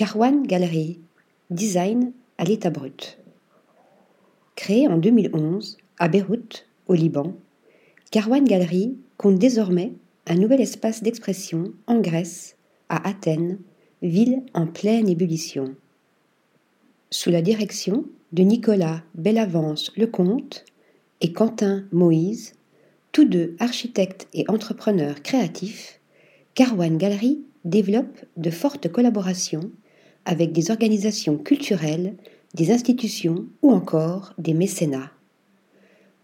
Carwan Gallery, design à l'état brut. Créé en 2011 à Beyrouth, au Liban, Carwan Gallery compte désormais un nouvel espace d'expression en Grèce, à Athènes, ville en pleine ébullition. Sous la direction de Nicolas Bellavance Lecomte et Quentin Moïse, tous deux architectes et entrepreneurs créatifs, Carwan Gallery développe de fortes collaborations avec des organisations culturelles, des institutions ou encore des mécénats.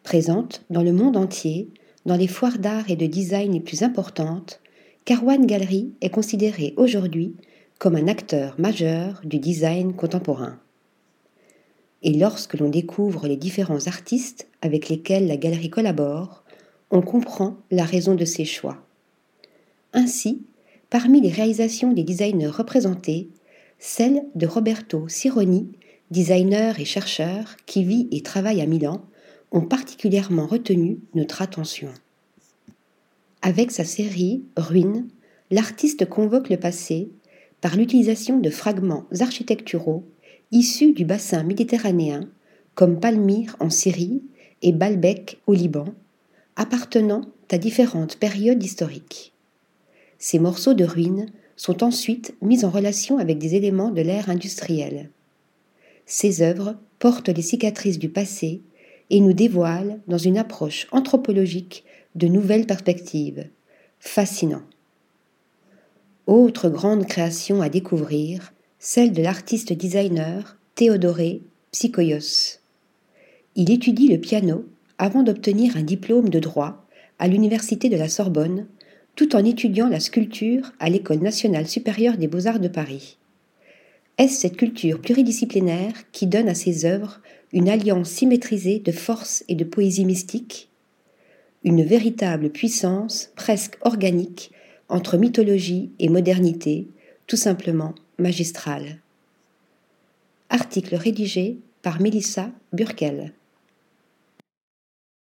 Présente dans le monde entier, dans les foires d'art et de design les plus importantes, Carwan Gallery est considéré aujourd'hui comme un acteur majeur du design contemporain. Et lorsque l'on découvre les différents artistes avec lesquels la galerie collabore, on comprend la raison de ses choix. Ainsi, parmi les réalisations des designers représentés, celle de Roberto Cironi, designer et chercheur qui vit et travaille à Milan, ont particulièrement retenu notre attention. Avec sa série Ruines, l'artiste convoque le passé par l'utilisation de fragments architecturaux issus du bassin méditerranéen, comme Palmyre en Syrie et Baalbek au Liban, appartenant à différentes périodes historiques. Ces morceaux de ruines sont ensuite mis en relation avec des éléments de l'ère industrielle. Ces œuvres portent les cicatrices du passé et nous dévoilent, dans une approche anthropologique, de nouvelles perspectives. Fascinant. Autre grande création à découvrir, celle de l'artiste designer Théodoré Psychoios. Il étudie le piano avant d'obtenir un diplôme de droit à l'Université de la Sorbonne, tout en étudiant la sculpture à l'École nationale supérieure des beaux-arts de Paris. Est-ce cette culture pluridisciplinaire qui donne à ses œuvres une alliance symétrisée de force et de poésie mystique? Une véritable puissance presque organique entre mythologie et modernité, tout simplement magistrale. Article rédigé par Mélissa Burkel.